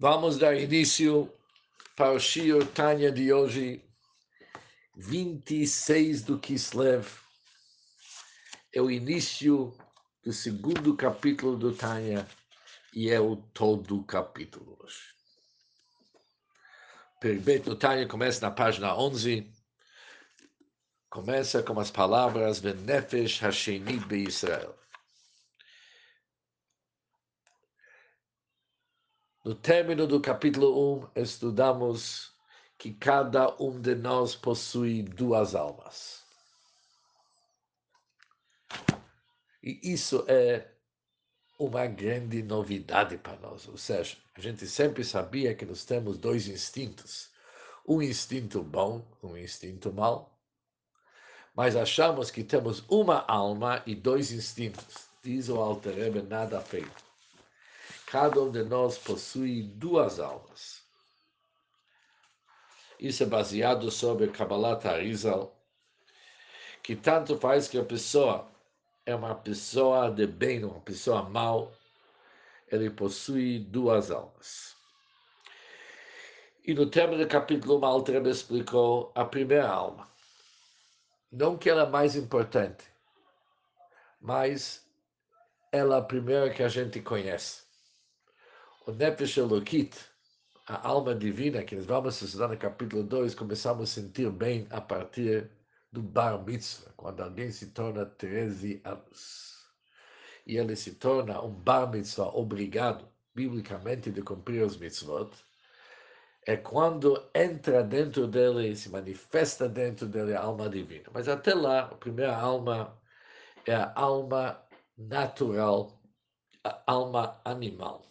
Vamos dar início para o Shio Tanya de hoje, 26 do Kislev. É o início do segundo capítulo do Tanya e é o todo capítulo hoje. Perbet do Tanya começa na página 11. Começa com as palavras Venefesh Hasheni Be Israel. No término do capítulo 1, estudamos que cada um de nós possui duas almas. E isso é uma grande novidade para nós. Ou seja, a gente sempre sabia que nós temos dois instintos: um instinto bom, um instinto mau. Mas achamos que temos uma alma e dois instintos. Diz o Alter Rebbe, nada feito. Cada um de nós possui duas almas. Isso é baseado sobre Kabbalah Arizal, que tanto faz que a pessoa é uma pessoa de bem, uma pessoa mal, ele possui duas almas. E no término do capítulo 1, Altrebe explicou a primeira alma. Não que ela é mais importante, mas ela é a primeira que a gente conhece o Nefesh Elokit, a alma divina, que nós vamos estudar no capítulo 2, começamos a sentir bem a partir do Bar Mitzvah, quando alguém se torna 13 anos. E ele se torna um Bar Mitzvah obrigado, biblicamente, de cumprir os mitzvot, é quando entra dentro dele, se manifesta dentro dele a alma divina. Mas até lá, a primeira alma é a alma natural, a alma animal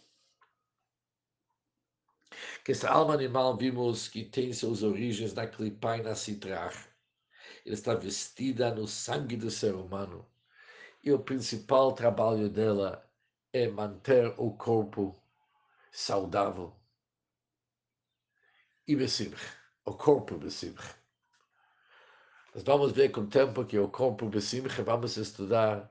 que essa alma animal vimos que tem suas origens na clipa e na citrar. Ela está vestida no sangue do ser humano. E o principal trabalho dela é manter o corpo saudável e besimch, o corpo besimch. Nós vamos ver com o tempo que o corpo besimch, vamos estudar,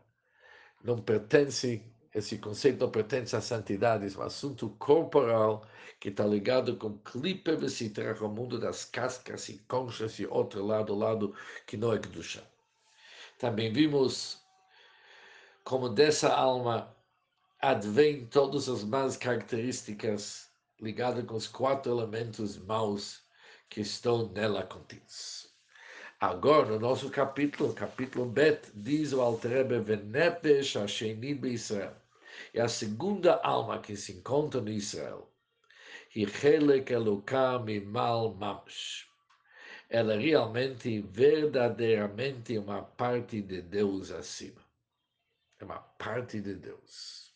não pertence esse conceito não pertence à santidade, é um assunto corporal que está ligado com clipe vesitrar o mundo das cascas e conchas e outro lado, lado que não é Kedusha. Também vimos como dessa alma advém todas as más características ligadas com os quatro elementos maus que estão nela contidos. Agora, no nosso capítulo, capítulo Bet, diz o Alterebe, Venefesh Hasheni Israel. É a segunda alma que se encontra no Israel. Hichelek Elokam Mal Mamsh. Ela é realmente, verdadeiramente, uma parte de Deus acima. É uma parte de Deus.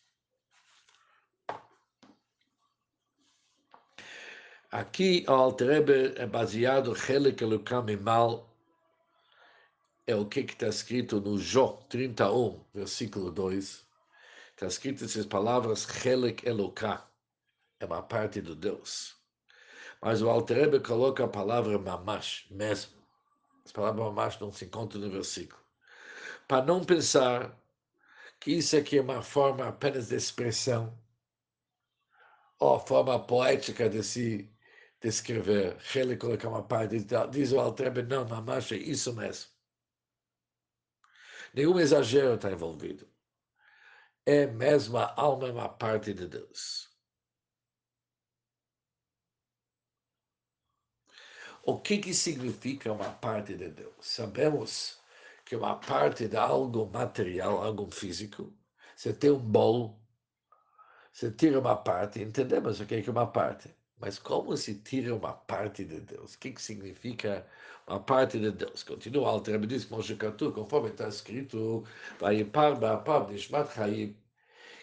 Aqui o Alterebe é baseado Helek Elokam Mal é o que está escrito no Jó 31, versículo 2. Está escrito essas palavras, Helek Eloká, é uma parte do Deus. Mas o Alterebe coloca a palavra mamash, mesmo. As palavras mamash não se encontram no versículo. Para não pensar que isso aqui é uma forma apenas de expressão, ou forma poética de se descrever. Helek coloca uma parte, diz o Alterebe, não, mamash é isso mesmo. Nenhum exagero está envolvido. É mesmo a alma, é uma parte de Deus. O que, que significa uma parte de Deus? Sabemos que uma parte de algo material, algo físico, você tem um bolo, você tira uma parte, entendemos o que é uma parte. Mas como se tira uma parte de Deus? O que, que significa uma parte de Deus? Continua, o Alter diz, Katu, conforme está escrito, Vayipar Ba'apav Nishmat Chaim,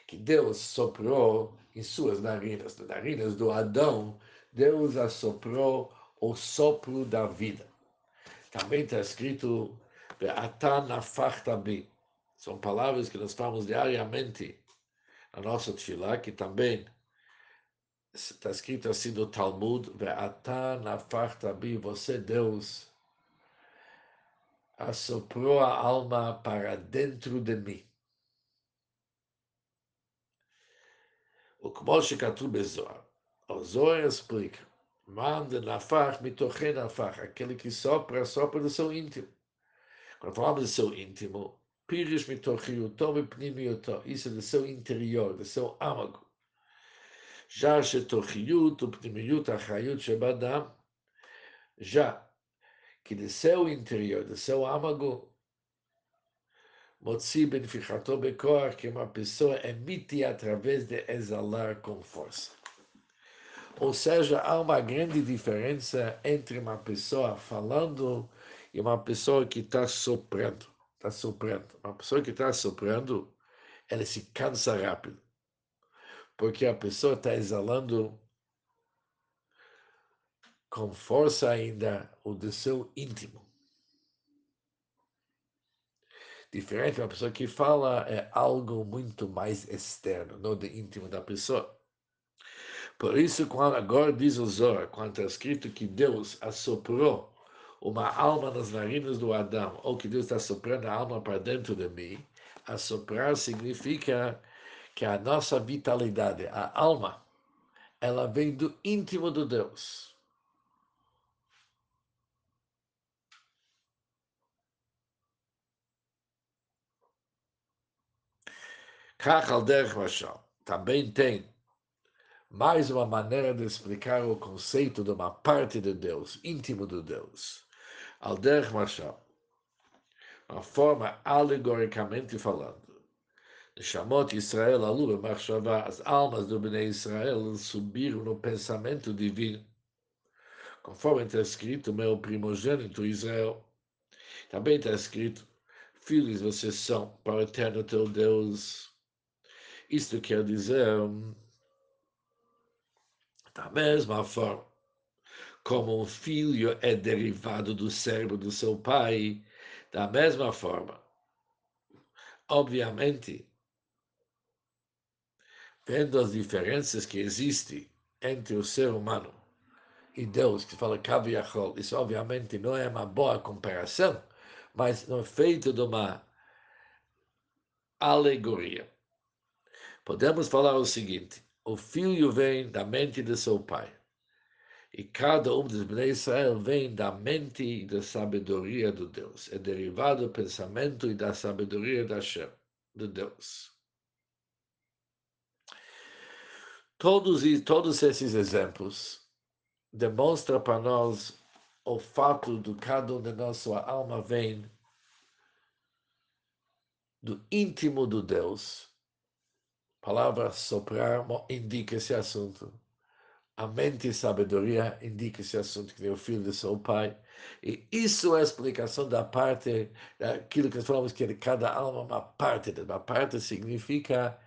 que Deus soprou em suas narinas, nas narinas do Adão, Deus assoprou o sopro da vida. Também está escrito. São palavras que nós falamos diariamente na nossa tefilá, que também está escrito assim no Talmud, você, Deus, assoprou a alma para dentro de mim. O Kmosh Katu Bezoar. O Zohar explica, manda nafach mitoche nafach, aquele que sopra, sopra do seu íntimo. Quando falamos do seu íntimo, pirish mitochiuto mipnimiuto, isso é do seu interior, do seu âmago. Já shetochiut, upnimiut, achayut, shebadam, já que do seu interior, do seu âmago, que uma pessoa emite através de exalar com força. Ou seja, há uma grande diferença entre uma pessoa falando e uma pessoa que está soprando. Está soprando. Uma pessoa que está soprando, ela se cansa rápido. Porque a pessoa está exalando com força ainda o do seu íntimo. Diferente uma pessoa que fala é algo muito mais externo, não do íntimo da pessoa. Por isso, quando agora diz o Zohar, quando está escrito que Deus assoprou uma alma nas narinas do Adão, ou que Deus está soprando a alma para dentro de mim, assoprar significa que a nossa vitalidade, a alma, ela vem do íntimo do Deus. Kachal Derech Mashal também tem mais uma maneira de explicar o conceito de uma parte de Deus, íntimo de Deus. Al Derech Mashal, uma forma alegoricamente falando. Chamot Israel Alu Machshavá, as almas do Bnei Israel subiram no pensamento divino. Conforme está escrito, meu primogênito Israel. Também está escrito, filhos vocês são para o eterno teu Deus. Isto quer dizer, da mesma forma, como um filho é derivado do cérebro do seu pai, da mesma forma, obviamente, vendo as diferenças que existem entre o ser humano e Deus, que fala Kaviachol, isso obviamente não é uma boa comparação, mas no feito de uma alegoria. Podemos falar o seguinte: o filho vem da mente de seu pai. E cada um dos Bnei Israel vem da mente e da sabedoria do Deus. É derivado do pensamento e da sabedoria da Hashem, de Deus. Todos, todos esses exemplos demonstram para nós o fato de cada um de nós, sua alma vem do íntimo do Deus palavra soprar indica esse assunto. A mente e sabedoria indica esse assunto, que é o filho do seu pai. E isso é a explicação da parte, daquilo que nós falamos que de cada alma é uma parte. Uma parte significa,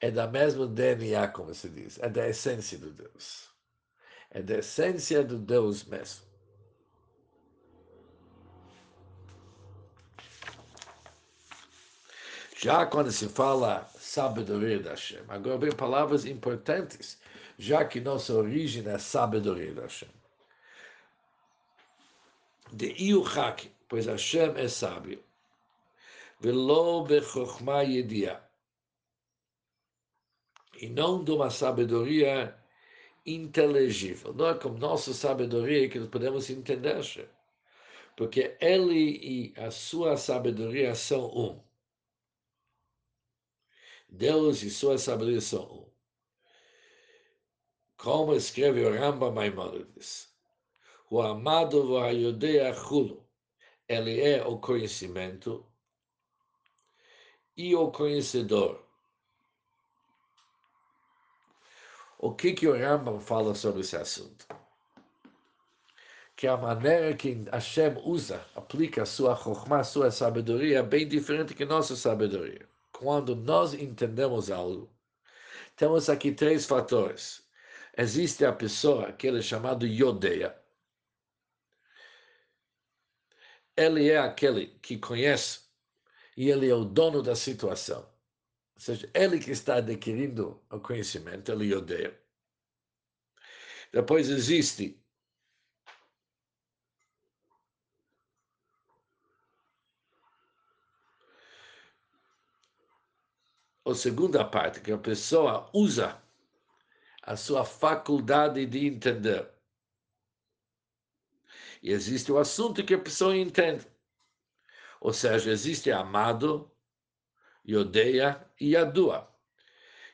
é da mesma DNA, como se diz, é da essência do Deus. É da essência do Deus mesmo. Já quando se fala sabedoria da Hashem. Agora vem palavras importantes, já que nossa origem é sabedoria da Hashem. De Iuchak, pois Hashem é sábio. Velo bechokhma yedia. E não de uma sabedoria inteligível. Não é como nossa sabedoria que nós podemos entender. Porque ele e a sua sabedoria são um. Deus e sua sabedoria são um. Como escreve o Rambam Maimonides, o amado Vahayodea Hulu, ele é o conhecimento e o conhecedor. O que, que o Rambam fala sobre esse assunto? Que a maneira que Hashem usa, aplica sua chokmah, sua sabedoria, é bem diferente que nossa sabedoria quando nós entendemos algo, temos aqui três fatores. Existe a pessoa que ele é chamado Yodeia. Ele é aquele que conhece e ele é o dono da situação. Ou seja, ele que está adquirindo o conhecimento, ele odeia. Depois existe a segunda parte, que a pessoa usa a sua faculdade de entender. E existe o assunto que a pessoa entende. Ou seja, existe amado, odeia, e adua.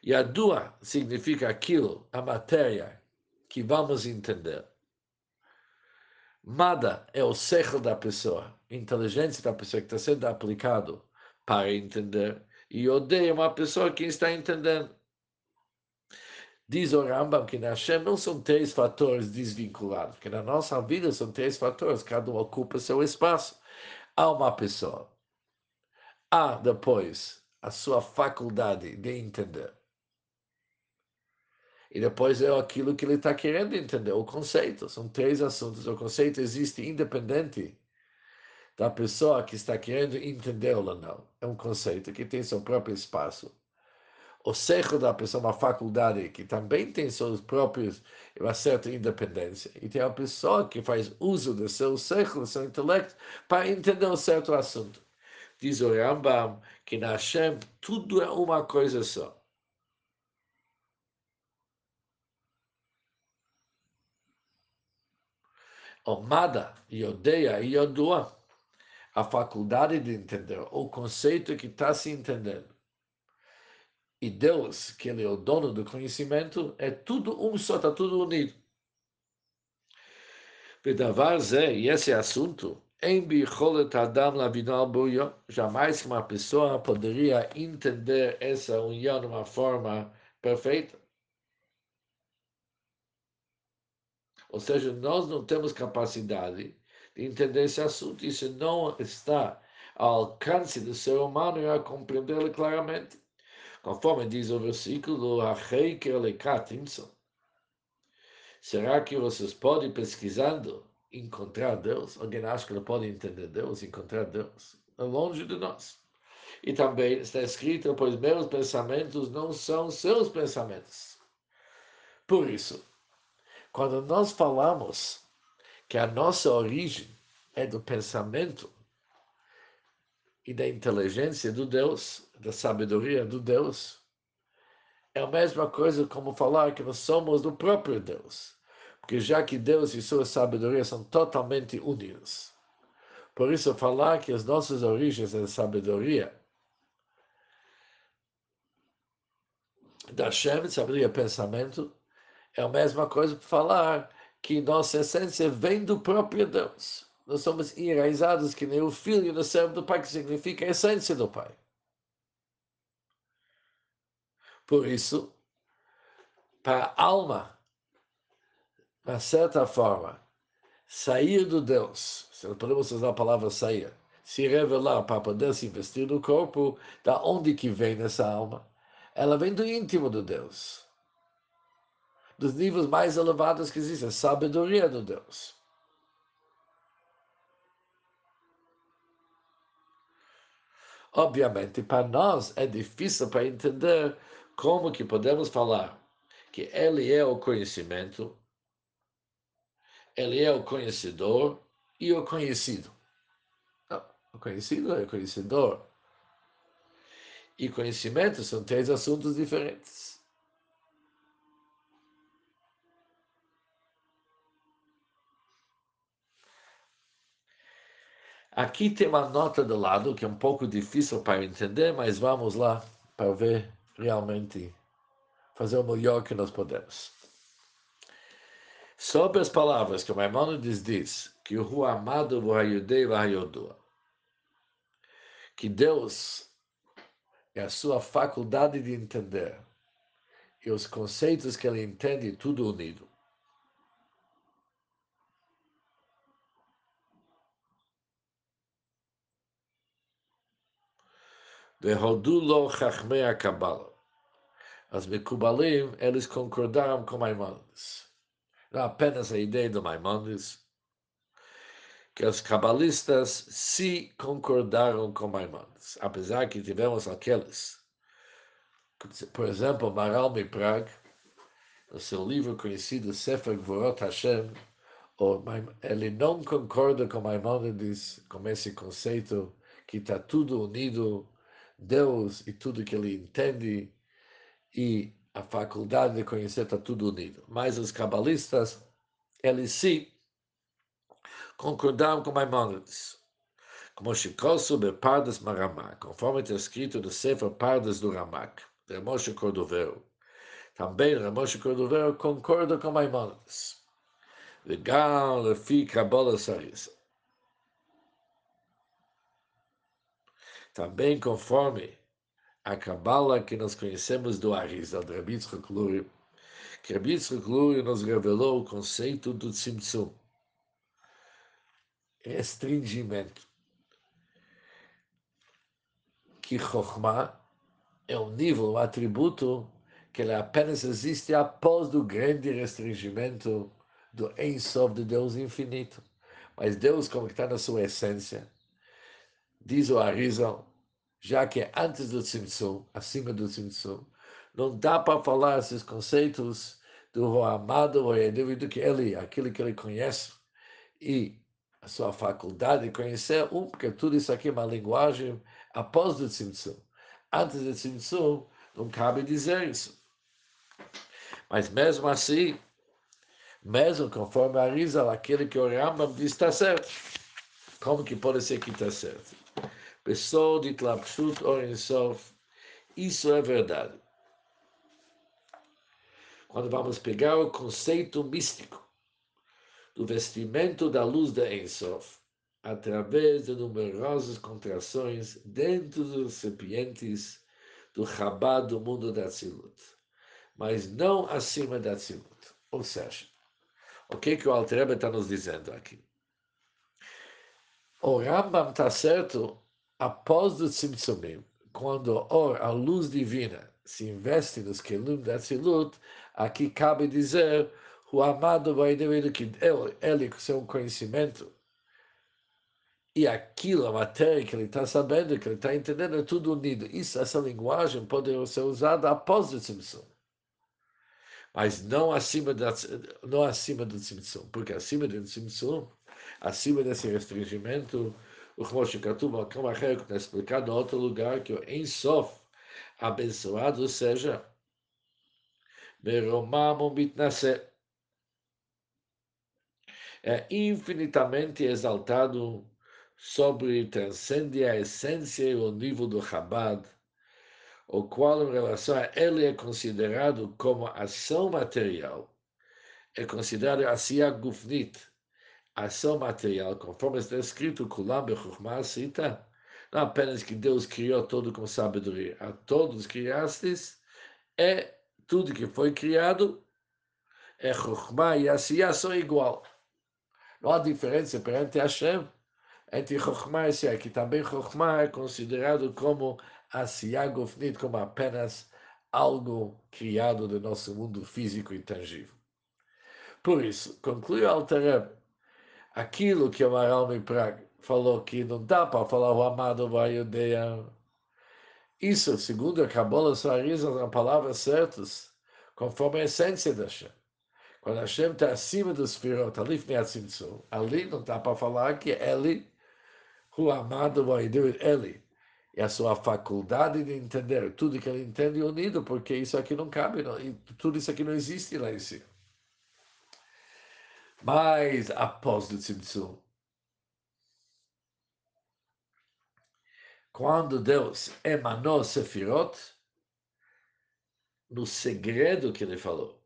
E adua significa aquilo, a matéria, que vamos entender. Mada é o cérebro da pessoa, inteligência da pessoa que está sendo aplicado para entender. E odeia uma pessoa que está entendendo. Diz o Rambam que na Hashem não são três fatores desvinculados, que na nossa vida são três fatores, cada um ocupa seu espaço. Há uma pessoa. Há depois a sua faculdade de entender. E depois é aquilo que ele está querendo entender, o conceito. São três assuntos. O conceito existe independente da pessoa que está querendo entendê-lo ou não. É um conceito que tem seu próprio espaço. O cérebro da pessoa uma faculdade que também tem seus próprios, uma certa independência. E tem a pessoa que faz uso do seu cérebro, do seu intelecto, para entender um certo assunto. Diz o Rambam que na Hashem tudo é uma coisa só. Omada, Yodeia e Yodua, a faculdade de entender, o conceito que está se entendendo. E Deus, que Ele é o dono do conhecimento, é tudo um só, está tudo unido. Bedavar Zé, e esse assunto, jamais uma pessoa poderia entender essa união de uma forma perfeita. Ou seja, nós não temos capacidade de entender esse assunto. Isso não está ao alcance do ser humano a compreendê-lo claramente. Conforme diz o versículo, Será que vocês podem, pesquisando, encontrar Deus? Alguém acha que ele pode entender Deus, encontrar Deus? É longe de nós. E também está escrito, pois meus pensamentos não são seus pensamentos. Por isso, quando nós falamos que a nossa origem é do pensamento e da inteligência do Deus, da sabedoria do Deus, é a mesma coisa como falar que nós somos do próprio Deus. Porque já que Deus e sua sabedoria são totalmente unidos. Por isso, falar que as nossas origens da sabedoria da Shem, sabedoria pensamento, é a mesma coisa para falar que nossa essência vem do próprio Deus. Nós somos enraizados que nem o filho no cérebro do Pai, que significa a essência do Pai. Por isso, para a alma, de certa forma, sair do Deus, se não podemos usar a palavra sair, se revelar para poder se investir no corpo, da onde que vem essa alma? Ela vem do íntimo do Deus dos níveis mais elevados que existem, a sabedoria do Deus. Obviamente, para nós é difícil para entender como que podemos falar que ele é o conhecimento, ele é o conhecedor e o conhecido. Não, o conhecido é o conhecedor. E conhecimento são três assuntos diferentes. Aqui tem uma nota do lado que é um pouco difícil para entender, mas vamos lá para ver realmente fazer o melhor que nós podemos. Sobre as palavras que o Maimonides diz, que o amado Vahayodua, que Deus é a sua faculdade de entender e os conceitos que ele entende tudo unido. Vehodulo Chachmei Kabbalah. As Mekubalim, eles concordaram com Maimonides. Não apenas a ideia do Maimonides, que os cabalistas se concordaram com Maimonides, apesar que tivemos aqueles. Por exemplo, Maral Miprag, no seu livro conhecido Sefer Gvorot Hashem, ele não concorda com Maimonides, com esse conceito que está tudo unido Deus e tudo que ele entende, e a faculdade de conhecer está tudo unido. Mas os cabalistas, eles sim concordaram com Maimonides. Como Shikosu Pardas Maramak, conforme está escrito no Sefer Pardas do Ramak, de Moshe Cordovero. Também Ramoshe Cordovero concorda com Maimonides. Legal, Lefi Kabbalah Sarisa. Também conforme a Kabbalah que nós conhecemos do Arizal, de Rabbi Yitzchak que Rabbi Yitzchak nos revelou o conceito do Tzimtzum, restringimento, que Chokhmah é um nível, um atributo que ele apenas existe após o grande restringimento do Ensof de Deus infinito. Mas Deus, como está na sua essência, diz o Arizal, já que antes do Tzimtzum, acima do Tzimtzum, não dá para falar esses conceitos do amado do que ele, aquilo que ele conhece, e a sua faculdade de conhecer, um, porque tudo isso aqui é uma linguagem após o Tzimtzum. Antes do Tzimtzum, não cabe dizer isso. Mas mesmo assim, mesmo conforme a Rizal, aquele que o Rambam diz está certo. Como que pode ser que está certo? Pessoa de Tlapshut Sof, isso é verdade. Quando vamos pegar o conceito místico do vestimento da luz da Ensof, através de numerosas contrações dentro dos recipientes do Chabad do mundo da Tzilut, mas não acima da Tzilut. Ou seja, o que, que o Altreba está nos dizendo aqui? O Rambam está certo após o Tzimtzumim, quando or, a luz divina se investe nos Kelim da Tzilut, aqui cabe dizer o amado vai dever que ele, ele com seu conhecimento e aquilo, a matéria que ele está sabendo, que ele está entendendo, é tudo unido. Isso, essa linguagem pode ser usada após o Tzimtzum. Mas não acima, da, não acima do Tzimtzum, porque acima do Tzimtzum, acima desse restringimento, o Moshe Katuv, o Kamacher, que está explicado em outro lugar, que o Ensof, abençoado seja, Meromam Mitnase, é infinitamente exaltado sobre transcende a essência e o nível do Chabad, o qual, em relação a ele, é considerado como ação material. É considerado Asiya Gufnit, ação material, conforme está escrito, não apenas que Deus criou tudo com sabedoria, a todos criastes, é tudo que foi criado, é Chukmah e Asiya são igual. Não há diferença perante Hashem entre Chokhmah e Asiya, que também Chokhmah é considerado como Asiya Gofnit, como apenas algo criado do nosso mundo físico e tangível. Por isso, conclui Altareb, aquilo que o Maral Praga falou que não dá para falar o amado vai odeia. Isso, segundo a Kabbalah, só as palavras certas, conforme a essência da Hashem. Quando Hashem está acima dos firot, ali não dá para falar que ele o amado vai Vaidur ele. E a sua faculdade de entender tudo que ele entende unido, porque isso aqui não cabe, não, tudo isso aqui não existe lá em cima. Mas após o Tzimtzum, quando Deus emanou Sefirot, no segredo que ele falou,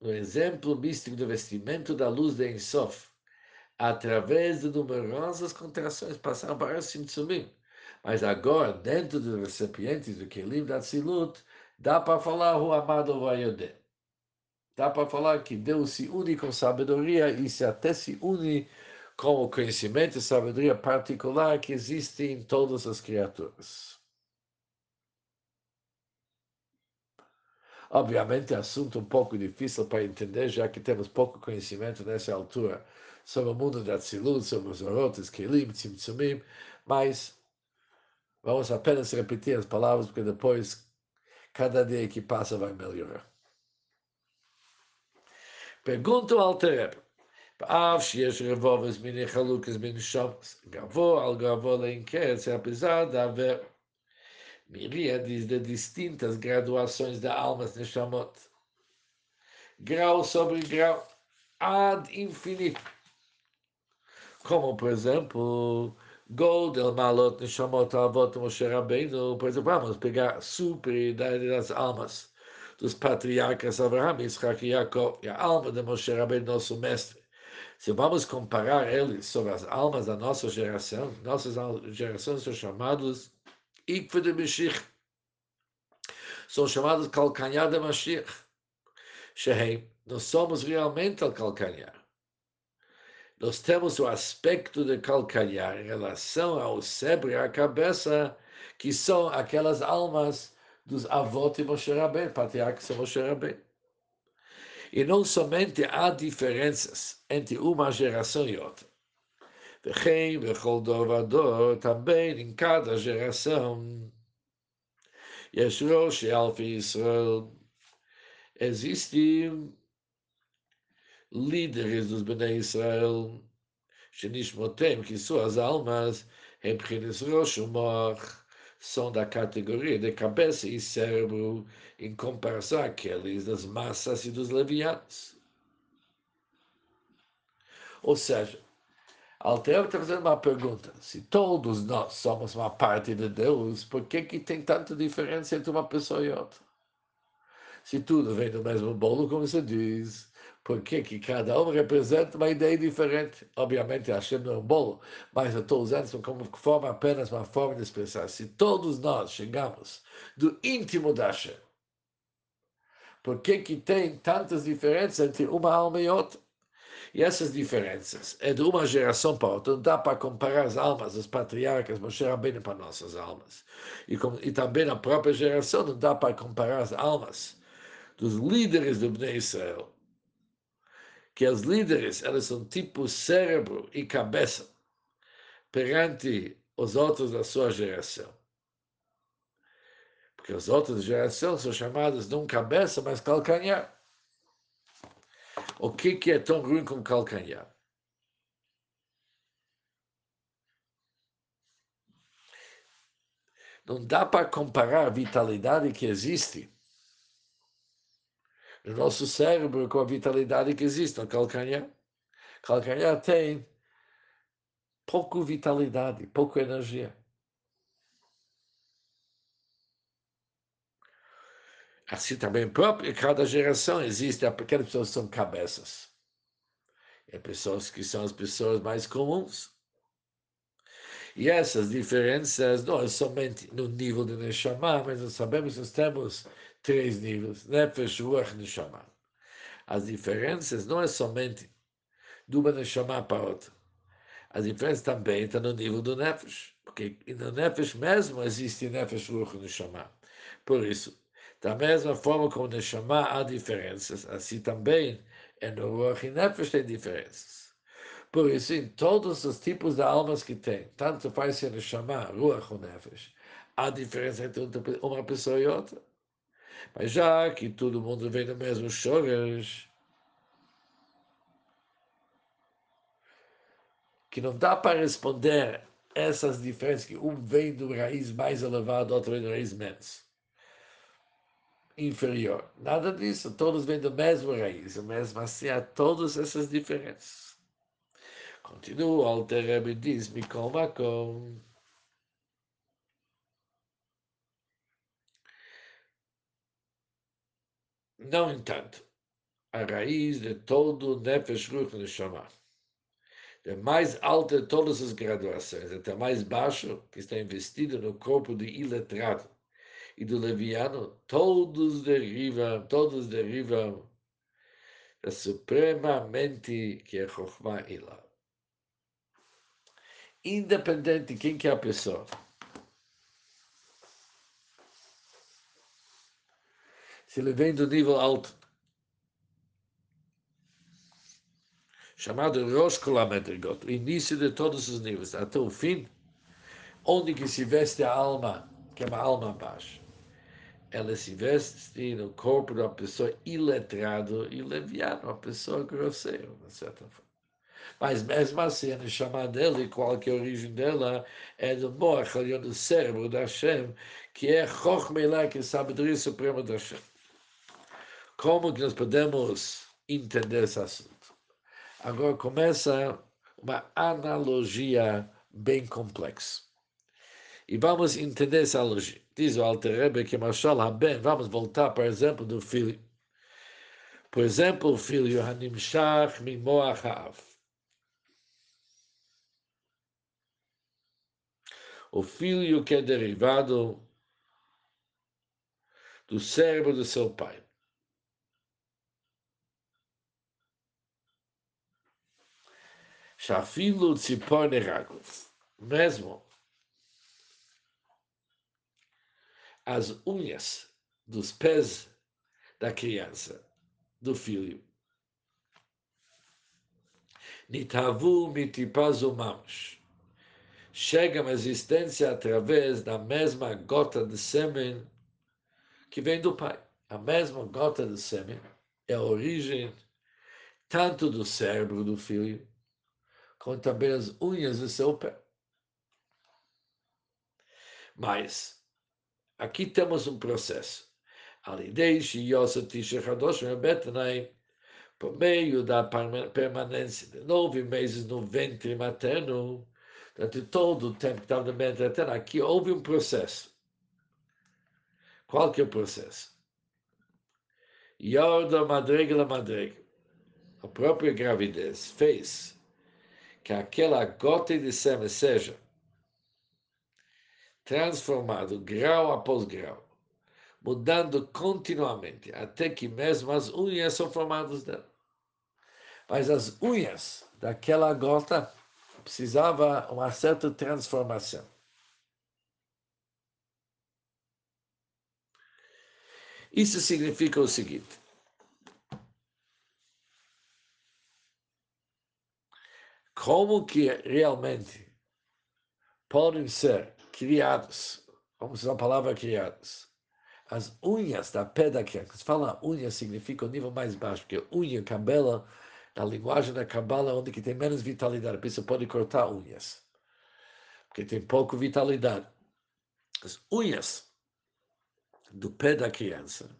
no exemplo místico do vestimento da luz de Ensof, através de numerosas contrações, passaram para Simtsumim. Mas agora, dentro dos recipientes do Kelim da Tzilut, dá para falar o amado Vayodé. Dá para falar que Deus se une com sabedoria e se até se une com o conhecimento e sabedoria particular que existe em todas as criaturas. Obviamente, é assunto um pouco difícil para entender, já que temos pouco conhecimento nessa altura sobre o mundo da Tzilut, sobre os Orotes, Kelim, Tzimtzumim, mas vamos apenas repetir as palavras, porque depois, cada dia que passa, vai melhorar. Pergunta o Alter Av Shiesh Revovas Mini Halukas Mini Shomas Gavô, Algavô, se apesar de haver. Miríades de distintas graduações da almas Neshamot, grau sobre grau, ad infinito. Como, por exemplo, Goldel Malot Neshamot Avot Moshe Rabbeinu, por exemplo, vamos pegar super idade das almas dos patriarcas Abraham, Isaac e Jacob, e a alma de Moshe Rabbeinu, nosso mestre. Se vamos comparar eles sobre as almas da nossa geração, nossas gerações são chamados Ikve de Mashiach, são chamados calcanhar de Mashiach. Shehem, nós somos realmente o calcanhar. Nós temos o aspecto de calcanhar em relação ao cérebro e à cabeça, que são aquelas almas dos avós de Moshe Rabbeinu, patriarcas de Moshe Rabbeinu. E não somente há diferenças entre uma geração e outra. Vem, vechol dor também em cada geração. Yesh Rosh Alfi Israel. Existem líderes dos Bnei Israel, Shenishmotem, que suas almas, Emprines Rosh Umor, são da categoria de cabeça e cérebro em comparação àqueles das massas e dos levianos. Ou seja, Alter está fazendo uma pergunta. Se todos nós somos uma parte de Deus, por que, que tem tanta diferença entre uma pessoa e outra? Se tudo vem do mesmo bolo, como se diz, por que, cada um representa uma ideia diferente. Obviamente, Hashem não é um bolo, mas eu estou usando como forma apenas uma forma de expressar. Se todos nós chegamos do íntimo da Hashem, por que, que tem tantas diferenças entre uma alma e outra? E essas diferenças é de uma geração para outra. Não dá para comparar as almas dos patriarcas, Moshe bem para nossas almas. E, com, e também na própria geração não dá para comparar as almas dos líderes do Bnei Israel que as líderes elas são tipo cérebro e cabeça perante os outros da sua geração. Porque os outros da geração são chamados não cabeça, mas calcanhar. O que, que é tão ruim como calcanhar? Não dá para comparar a vitalidade que existe no nosso cérebro com a vitalidade que existe no calcanhar. Calcanhar tem pouco vitalidade, pouca energia. Assim também próprio, cada geração existe aquelas pessoas que são cabeças. E pessoas que são as pessoas mais comuns. E essas diferenças não é somente no nível de Neshama, mas nós sabemos que nós temos três níveis, Nefesh, Ruach, Neshama. As diferenças não é somente de uma Neshama para outra. As diferenças também estão no nível do Nefesh, porque no Nefesh mesmo existe Nefesh, Ruach, Neshama. Por isso, da mesma forma como Neshama há diferenças, assim também é no Ruach e Nefesh tem diferenças. Por isso, em todos os tipos de almas que tem, tanto faz ser Neshama, Ruach ou Nefesh, há diferença entre uma pessoa e outra. Mas já que todo mundo vem do mesmo choras, que não dá para responder essas diferenças, que um vem do raiz mais elevado, outro vem do raiz menos inferior. Nada disso, todos vêm do mesmo raiz, mesmo assim há todas essas diferenças. Continua, o Alter Rebbe diz, Mikol Makom. No entanto, a raiz de todo Nefesh Ruch Neshama, é mais alta de todas as graduações, até mais baixo, que está investido no corpo do iletrado e do leviano, todos derivam, todos derivam da suprema mente que é Chokhmah Ilah. Independente de quem que é a pessoa, se ele vem do nível alto, chamado Rosh Kolametrigot, o início de todos os níveis, até o fim, onde que se veste a alma, que é uma alma baixa. Ela se veste no corpo de uma pessoa iletrada e leviana, uma pessoa grosseira, de certa forma. Mas mesmo assim, a chamar dele, qual que é a origem dela, é do Moach, do cérebro da Hashem, que é Chochmelá, que é sabedoria suprema da Hashem. Como que nós podemos entender esse assunto? Agora começa uma analogia bem complexa. E vamos entender essa analogia. Diz o Alter Rebbe que Mashal Haben, vamos voltar, por exemplo, do filho. Por exemplo, o filho Hanimshach Mimoach Ha'av. O filho que é derivado do cérebro do seu pai. Shafilu tzipor neragos. Mesmo as unhas dos pés da criança, do filho. Nitavu mitipazu mamash. Chega a existência através da mesma gota de sêmen que vem do pai. A mesma gota de sêmen é a origem tanto do cérebro do filho com também as unhas do seu pé. Mas, aqui temos um processo. Por meio da permanência de nove meses no ventre materno, durante todo o tempo que estava no ventre materno, aqui houve um processo. Qual que é o processo? Yorda madrega la madrega. A própria gravidez fez que aquela gota de sêmen seja transformado grau após grau, mudando continuamente, até que mesmo as unhas são formadas dela. Mas as unhas daquela gota precisava uma certa transformação. Isso significa o seguinte: como que realmente podem ser criados, vamos usar a palavra criados, as unhas da pé da criança. Fala unha significa o nível mais baixo, porque unha, cabelo, na linguagem da cabala, onde que tem menos vitalidade, a pessoa pode cortar unhas, porque tem pouco vitalidade. As unhas do pé da criança,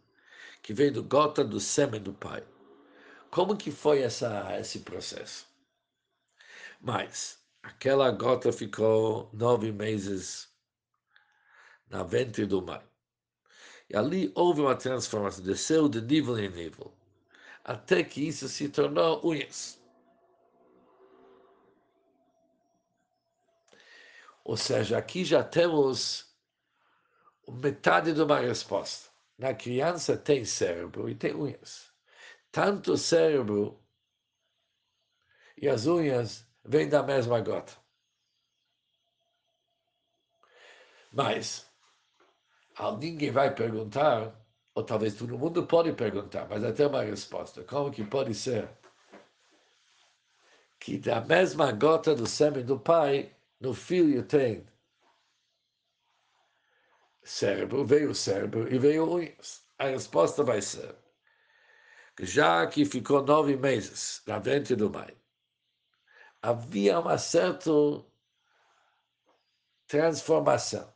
que vem do gota do sêmen do pai. Como que foi essa, esse processo? Mas aquela gota ficou nove meses na ventre do mar. E ali houve uma transformação, desceu de nível em nível, até que isso se tornou unhas. Ou seja, aqui já temos metade de uma resposta. Na criança tem cérebro e tem unhas. Tanto o cérebro e as unhas vem da mesma gota. Mas ninguém vai perguntar, ou talvez todo mundo pode perguntar, mas até uma resposta. Como que pode ser que da mesma gota do sêmen do pai, no filho tem cérebro, veio o cérebro e veio unhas? A resposta vai ser já que ficou nove meses na ventre do mãe, havia uma certa transformação.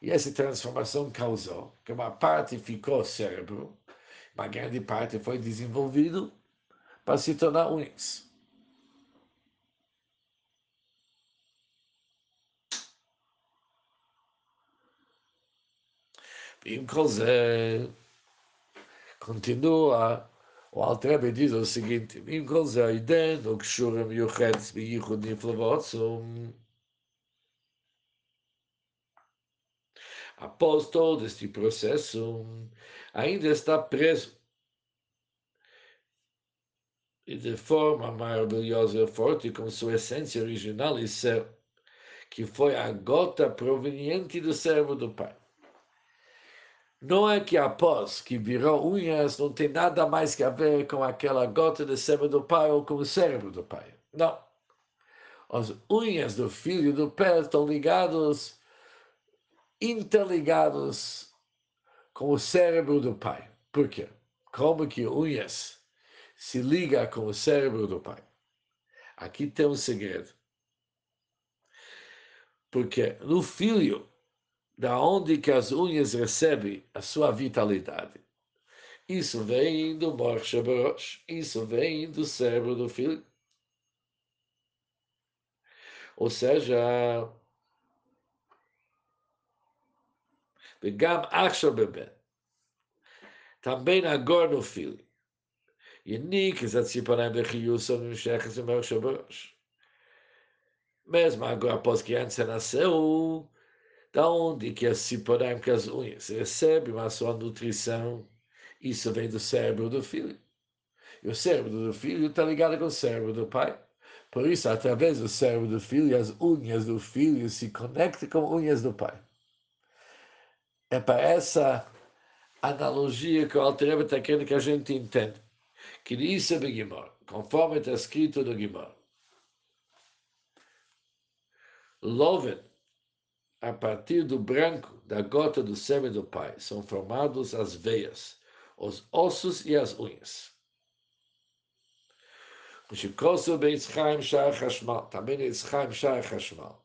E essa transformação causou que uma parte ficou cérebro, uma grande parte foi desenvolvido para se tornar unhas. עם כל זה, continua o Altrebe diz o seguinte: Após todo este processo, ainda está preso. E de forma maravilhosa e forte, com sua essência original e ser, que foi a gota proveniente do servo do Pai. Não é que após que virou unhas não tem nada mais que a ver com aquela gota de sêmen do pai ou com o cérebro do pai. Não. As unhas do filho do pé estão ligados, interligados com o cérebro do pai. Por quê? Como que unhas se liga com o cérebro do pai? Aqui tem um segredo. Porque no filho, da onde que as unhas recebem a sua vitalidade, isso vem do Morshabarosh, isso vem do cérebro do filho. Ou seja, וגם עכשיו בבן. também agora no filho. Unique is a tziparem bechiusa nמשכת ומרשה בראש. Mesmo agora, após que antes nasceu, da onde que as ciporém, que as unhas recebem a sua nutrição, isso vem do cérebro do filho. E o cérebro do filho está ligado com o cérebro do pai. Por isso, através do cérebro do filho, as unhas do filho se conectam com unhas do pai. É para essa analogia que o Altereba está querendo que a gente entenda. Que isso é Begimor, conforme está escrito no Gimor. Loven, a partir do branco da gota do sêmen do pai, são formados as veias, os ossos e as unhas. Também é Yitzchaim Shar Hashmal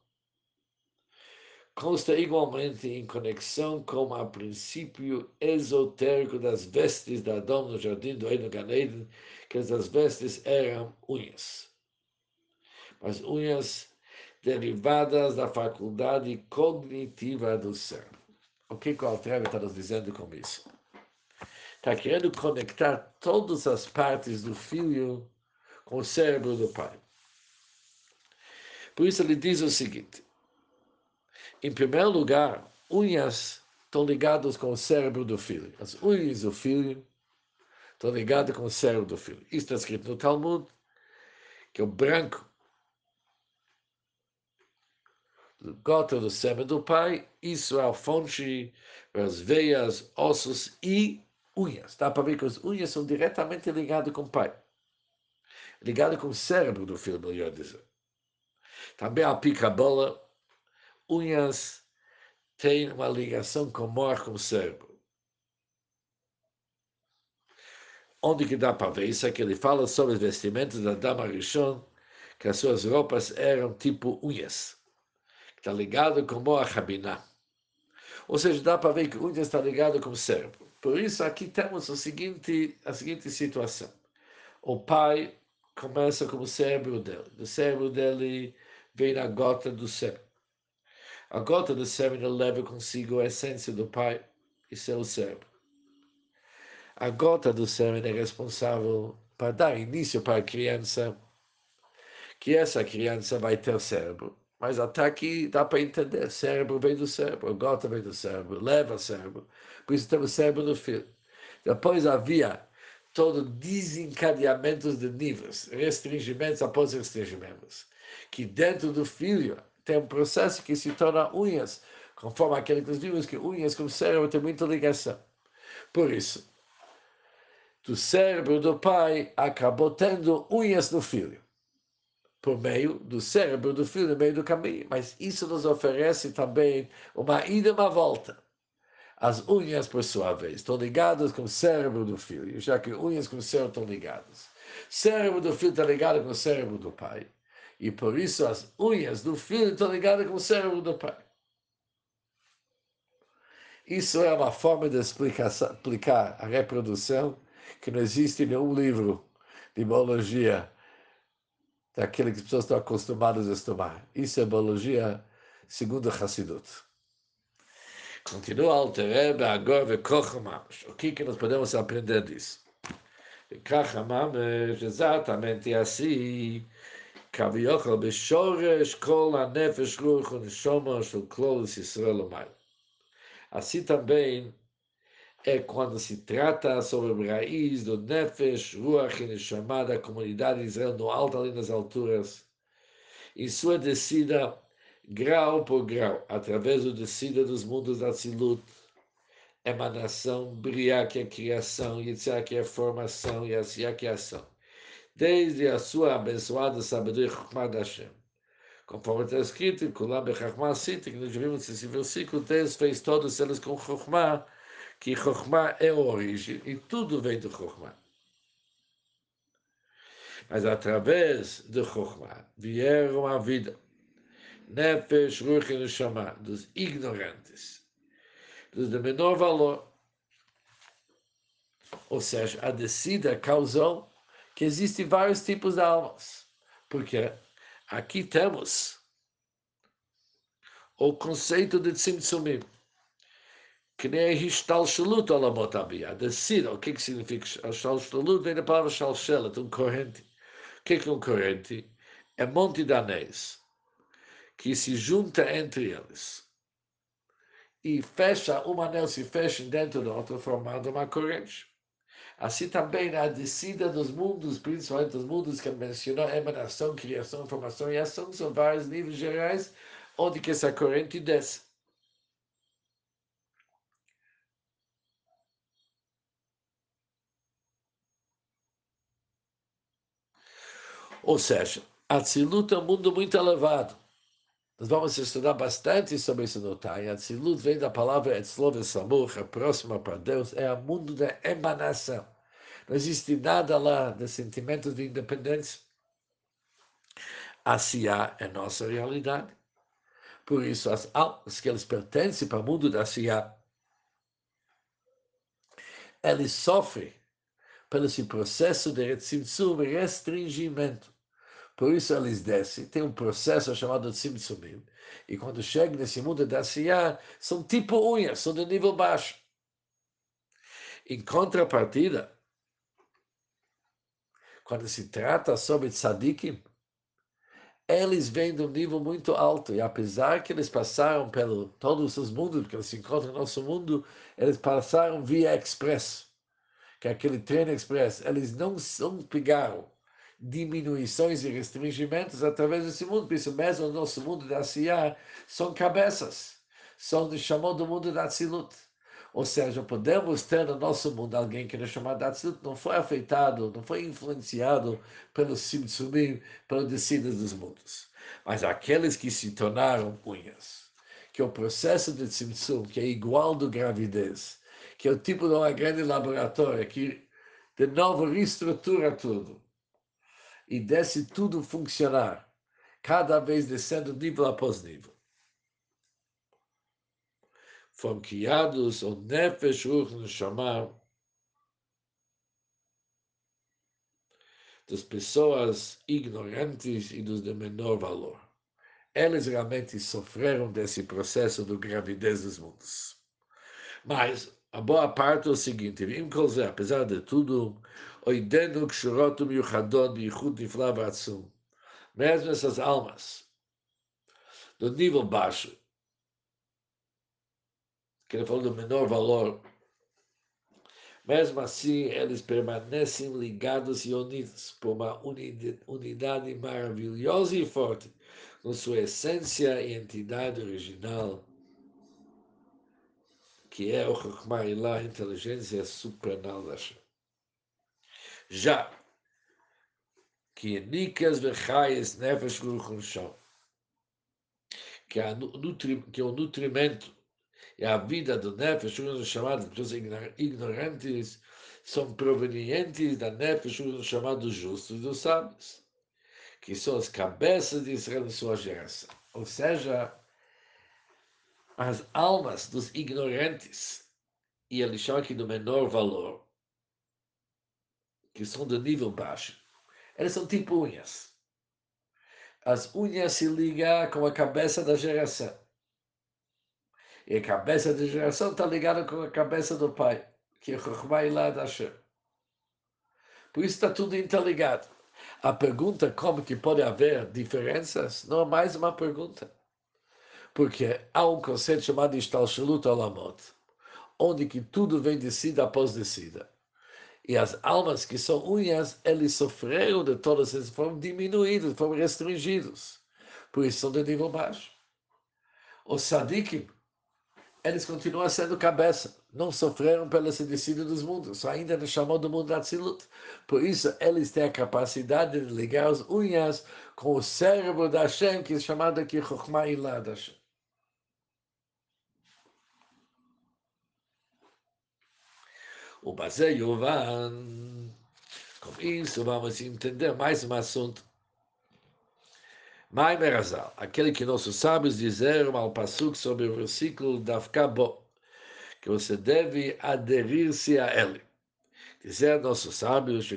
consta igualmente em conexão com o princípio esotérico das vestes da Adão no jardim do Eden Ganeden, que as vestes eram unhas. Mas unhas derivadas da faculdade cognitiva do cérebro. O que o Altreve está nos dizendo com isso? Está querendo conectar todas as partes do filho com o cérebro do pai. Por isso ele diz o seguinte: em primeiro lugar, unhas estão ligadas com o cérebro do filho. As unhas do filho estão ligadas com o cérebro do filho. Isso está escrito no Talmud, que o branco do gota do sêmen do pai, isso é a fonte as veias, ossos e unhas. Dá para ver que as unhas são diretamente ligadas com o pai. Ligado com o cérebro do filho, melhor dizer. Também a pica-bola unhas têm uma ligação com o mor, com o cérebro. Onde que dá para ver isso é que ele fala sobre os vestimentos da dama Rishon, que as suas roupas eram tipo unhas, está ligado com o Rabiná. Ou seja, dá para ver que unhas está ligado com o cérebro. Por isso aqui temos o seguinte, a seguinte situação. O pai começa com o cérebro dele. Do cérebro dele vem a gota do cérebro. A gota do sêmen leva consigo a essência do Pai e seu cérebro. A gota do sêmen é responsável para dar início para a criança, que essa criança vai ter cérebro. Mas até aqui dá para entender, cérebro vem do cérebro, gota vem do cérebro, leva o cérebro. Por isso temos cérebro do filho. Depois havia todo desencadeamento de níveis, restringimentos após restringimentos, que dentro do filho tem um processo que se torna unhas, conforme aquele que nós vimos que unhas com o cérebro tem muita ligação. Por isso, do cérebro do pai acabou tendo unhas no filho, por meio do cérebro do filho, no meio do caminho. Mas isso nos oferece também uma ida e uma volta. As unhas, por sua vez, estão ligadas com o cérebro do filho, já que unhas com o cérebro estão ligadas. Cérebro do filho está ligado com o cérebro do pai. E por isso as unhas do filho estão ligadas com o cérebro do pai. Isso é uma forma de explicar a reprodução que não existe nenhum livro de biologia daquele que as pessoas estão acostumadas a estudar. Isso é biologia segundo Hassidut. Continua Alterebe agora Vekochamash. O que, que nós podemos aprender disso? Vekochamash, exatamente assim כביכול בשורש כל הנפש, רוח ונשמה של כלולוס ישראל ומעלה. Assim também é quando se trata sobre a raiz do Nefesh, Ruach e Neshama da comunidade de Israel no alto, ali nas alturas, em sua descida, grau por grau, através da descida dos mundos da Tzilut, emanação, Briá, que é criação, Yitzhak, que é formação, e Asiá, que é ação desde a sua abençoada sabedoria Chokhmah da Hashem. Conforme está escrito Kulam Bechachmah Siti, que nós vimos esse versículo, Deus fez todos eles com Chokhmah, que Chokhmah é a origem, e tudo vem do Chokhmah. Mas através de Chokhmah vieram a vida. Nefesh, Ruch e Neshama, dos ignorantes, dos de menor valor. Ou seja, a descida causou que existem vários tipos de almas. Porque aqui temos o conceito de Tzimtzumim, é Hishtalshalut Olamot Abiyah, descida. O que, que significa Hishtalshalut? Vem da palavra Shalshelet, um corrente. O que, que é um corrente? É monte danês, que se junta entre eles e fecha, um anel se fecha dentro do outro, formando uma corrente. Assim também a descida dos mundos, principalmente os mundos que mencionou, emanação, criação, formação e ação, são vários níveis gerais onde que essa corrente desce. Ou seja, Atzilut é um mundo muito elevado. Nós vamos estudar bastante sobre isso no Tai. Atzilut vem da palavra Etzlov Samuch, a próxima para Deus, é o mundo da emanação. Não existe nada lá de sentimento de independência. Asiá é nossa realidade. Por isso, as almas que eles pertencem para o mundo da Asiá, eles sofrem pelo esse processo de restringimento. Por isso eles descem, tem um processo chamado Tzimtzumim, e quando chegam nesse mundo da Siyah, são tipo unhas, são de nível baixo. Em contrapartida, quando se trata sobre tzadikim, eles vêm de um nível muito alto, e apesar que eles passaram pelo todos os mundos, porque eles se encontram no nosso mundo, eles passaram via express, que é aquele trem express, eles não, não pegaram diminuições e restringimentos através desse mundo. Por isso mesmo o nosso mundo da Siyah são cabeças, são de chamou do mundo da Tzilut. Ou seja, podemos ter no nosso mundo alguém que é chamado Atzilut, não foi afetado, não foi influenciado pelos Simtsumim, pelas descidas dos mundos. Mas aqueles que se tornaram unhas, que o processo de Tzimtzum, que é igual do gravidez, que é o tipo de uma grande laboratória que de novo reestrutura tudo, e desce tudo funcionar, cada vez descendo nível após nível. Foram criados o Nefesh Ruch das pessoas ignorantes e dos de menor valor. Eles realmente sofreram desse processo do gravidez dos mundos. Mas a boa parte é o seguinte, apesar de tudo, oidenu kshurot miuchadot bichud nifla v'atzum. Mesmo essas almas do nível baixo, que ele falou do menor valor, mesmo assim eles permanecem ligados e unidos por uma unidade maravilhosa e forte, com sua essência e entidade original, que é o Chokhmah a inteligência supernal da Hashem. Já que Nikas Vechayes Nefesh Ruchonshon, que, que o nutrimento e a vida do Nefesh chamado pessoas ignorantes são provenientes da Nefesh chamado justos e dos sábios, que são as cabeças de Israel em sua geração. Ou seja, as almas dos ignorantes, e ele chama aqui do menor valor, que são de nível baixo, elas são tipo unhas. As unhas se ligam com a cabeça da geração. E a cabeça da geração está ligada com a cabeça do pai, que é Chokhmah Ilá Hashem. Por isso está tudo interligado. A pergunta como que pode haver diferenças não é mais uma pergunta. Porque há um conceito chamado Ishtalshalut Olamot, onde que tudo vem descida após descida. E as almas que são unhas, eles sofreram de todas essas, foram diminuídos, foram restringidos. Por isso são de nível baixo. Os sadikim, eles continuam sendo cabeça. Não sofreram pela descida dos mundos. Ainda não chamou do mundo Tzilut. Por isso, eles têm a capacidade de ligar as unhas com o cérebro da Hashem, que é chamado aqui Chokhmah Ilah da Hashem. O Yovan. Com isso, vamos entender mais um assunto. Mai merazal, aquele que nossos sábios disseram ao Passuk sobre o versículo da Afkabo, que você deve aderir-se a ele. Dizer nossos sábios,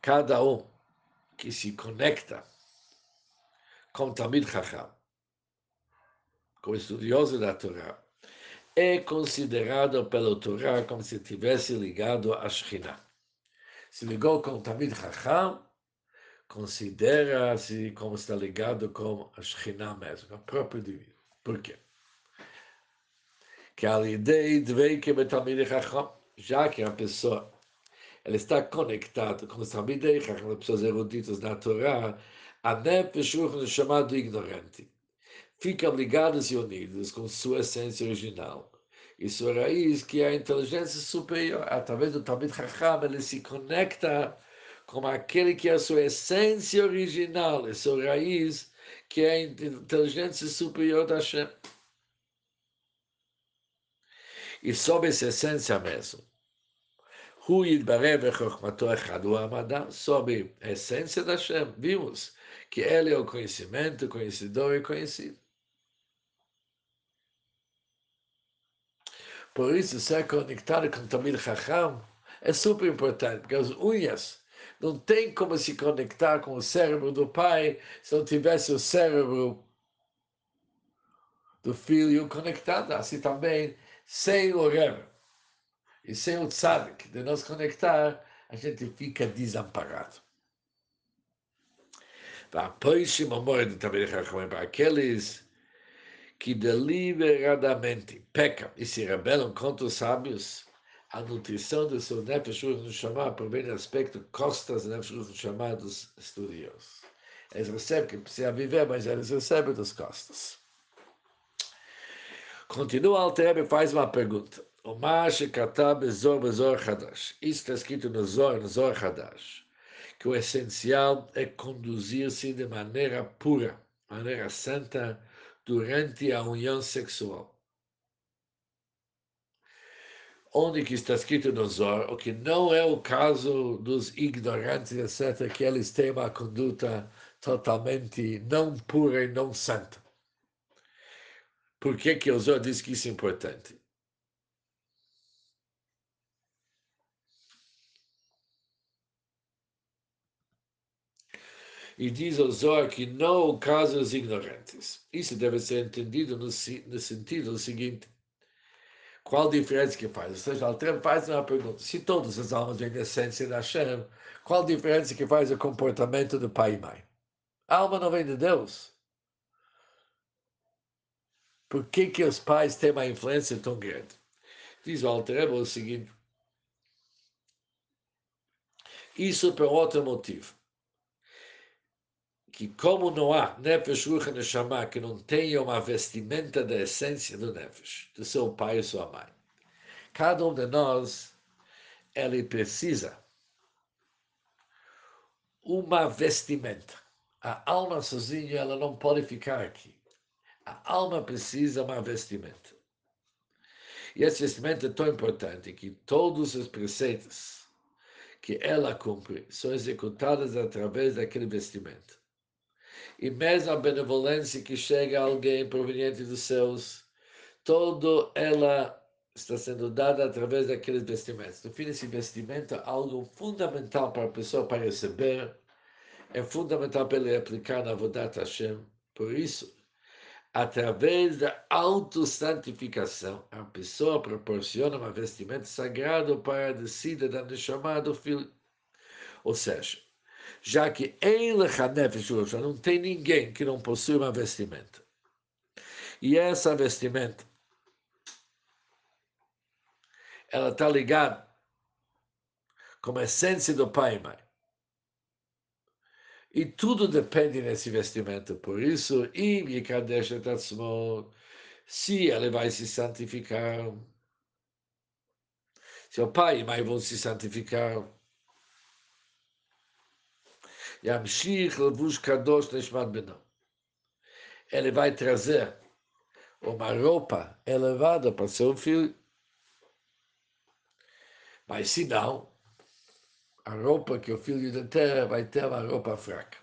cada um que se conecta com Tamid Chacham, com estudioso da Torah, é considerado pela Torá como se tivesse ligado a Shekhinah. Se ligou com Tamid Chacham, considera-se como está ligado com a Shekhinah mesmo, com o próprio divino. Por quê? Que a ideia de que Tamid Chacham, já que a pessoa ela está conectada com os Tamidei Chacham, pessoas eruditas na Torá, a Nefesh Ruch chamado ignorante ficam ligados e unidos com sua essência original. E sua raiz, que é a inteligência superior, através do Talmud Chacham, ele se conecta com aquele que é a sua essência original, e sua raiz, que é a inteligência superior da Hashem. E sob essa essência mesmo, Hu Yidbarev Chochmato Echad Amadam, sob a essência da Hashem, vimos que ele é o conhecimento, conhecedor e conhecido. Por isso, ser conectado com Tamil Chacham é super importante, porque as unhas não tem como se conectar com o cérebro do pai se não tivesse o cérebro do filho conectado. Assim também, sem o Rebbe e sem o tzadik de nos conectar, a gente fica desamparado. Para aqueles que deliberadamente pecam e se rebelam contra os sábios, a nutrição do seu nefesh no chamar provém do aspecto costas nefesh no chamar dos estudiosos. Eles recebem que precisa viver, mas eles recebem das costas. Continua Alter e faz uma pergunta. O Mashe Katab Bezor Bezor Hadash. Isso está escrito no Zor, no Zor Hadash. Que o essencial é conduzir-se de maneira pura, maneira santa, durante a união sexual. Onde que está escrito no Zohar, o que não é o caso dos ignorantes, etc., que eles têm uma conduta totalmente não pura e não santa. Por que, que o Zohar diz que isso é importante? E diz ao Zohar que não o caso dos ignorantes. Isso deve ser entendido no, no sentido seguinte. Qual diferença que faz? Ou seja, Altrem faz uma pergunta. Se todas as almas vêm da essência da Hashem, qual diferença que faz o comportamento do pai e mãe? A alma não vem de Deus. Por que, que os pais têm uma influência tão grande? Diz o Altrem o seguinte. Isso por outro motivo que como não há Nefesh Ruach Neshama que não tenha uma vestimenta da essência do Nefesh, do seu pai e sua mãe, cada um de nós, ele precisa uma vestimenta. A alma sozinha, ela não pode ficar aqui. A alma precisa uma vestimenta. E esse vestimenta é tão importante que todos os preceitos que ela cumpre são executados através daquele vestimento e mesmo a benevolência que chega a alguém proveniente dos céus, toda ela está sendo dada através daqueles vestimentos. No fim, esse vestimento é algo fundamental para a pessoa para receber, é fundamental para ele aplicar na Vodat Hashem. Por isso, através da autossantificação, a pessoa proporciona um vestimento sagrado para a descida da Neshama do filho. Ou seja, já que em Lechanefesh não tem ninguém que não possui uma vestimenta. E essa vestimenta, ela está ligada com a essência do pai e mãe. E tudo depende desse vestimento. Por isso, se ele vai se santificar, se o pai e mãe vão se santificar, Yamshich Levush Kadosh Neshmat Benam. Ele vai trazer uma roupa elevada para seu filho. Mas se não, a roupa que o filho da terra vai ter uma roupa fraca.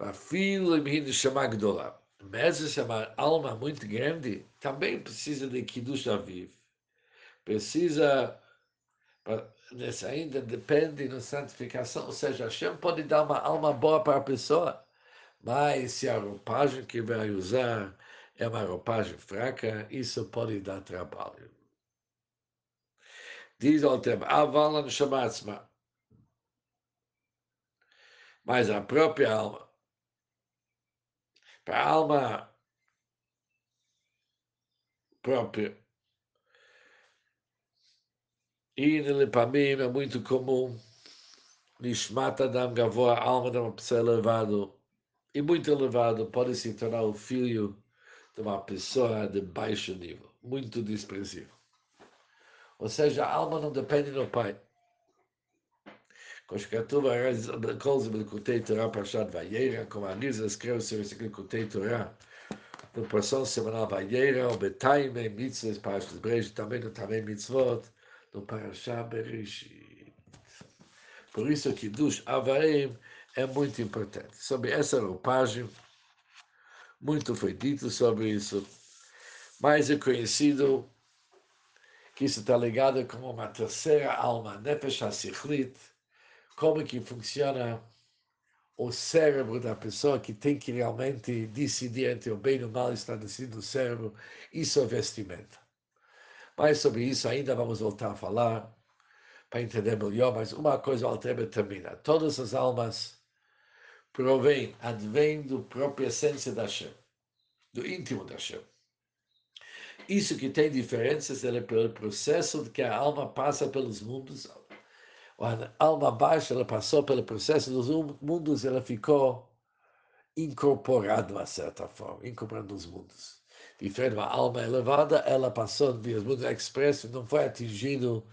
A filho de chamar Gdolah. Mesmo uma alma muito grande, também precisa de Kiddush Aviv. Precisa, nessa ainda depende da santificação, ou seja, Hashem pode dar uma alma boa para a pessoa, mas se a roupagem que vai usar é uma roupagem fraca, isso pode dar trabalho. Diz ao tempo, no Shamatzma. Mas a própria alma, para a alma própria, e Lepamim é muito comum, Nishmat Adam Gavoa, a alma de uma pessoa elevada, e muito elevado, pode se tornar o filho de uma pessoa de baixo nível, muito desprezível. Ou seja, a alma não depende do pai. como a Risa escreve sobre esse Likutei Torah, no porção semanal Vayera, o Betaime, Mitzvahs, Parashas Brejo, também no Tamei Mitzvot, no Parashá Bereshit. Por isso que dos Avaim é muito importante. Sobre essa roupagem, muito foi dito sobre isso, mas é conhecido que isso está ligado com uma terceira alma, Nefesh HaSichlit, como que funciona o cérebro da pessoa que tem que realmente decidir entre o bem e o mal, está decidindo o cérebro, isso é vestimenta. Mas sobre isso ainda vamos voltar a falar, para entender melhor, mas uma coisa o Altrebe termina. Todas as almas provém, advém do própria essência da Hashem, do íntimo da Hashem. Isso que tem diferenças é pelo processo de que a alma passa pelos mundos. A alma baixa, ela passou pelo processo dos mundos, ela ficou incorporada de uma certa forma, incorporada nos mundos. Diferente uma alma elevada, ela passou via os mundos expressos, não foi atingido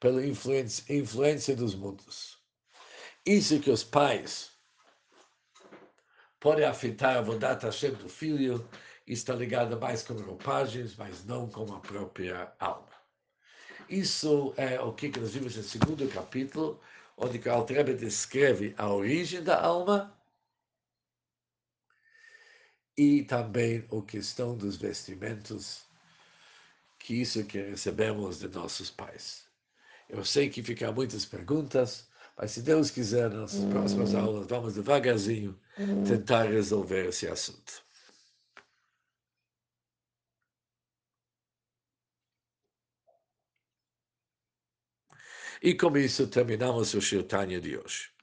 pela influência, influência dos mundos. Isso que os pais pode afetar a Vodat Hashem do filho, está ligado mais com roupagens, mas não com a própria alma. Isso é o que nós vimos no segundo capítulo, onde o Altrebe descreve a origem da alma e também a questão dos vestimentos, que isso que recebemos de nossos pais. Eu sei que ficam muitas perguntas, mas se Deus quiser, nas próximas hum. aulas, vamos devagarzinho hum. tentar resolver esse assunto. E com isso terminamos o Shirtanya de hoje.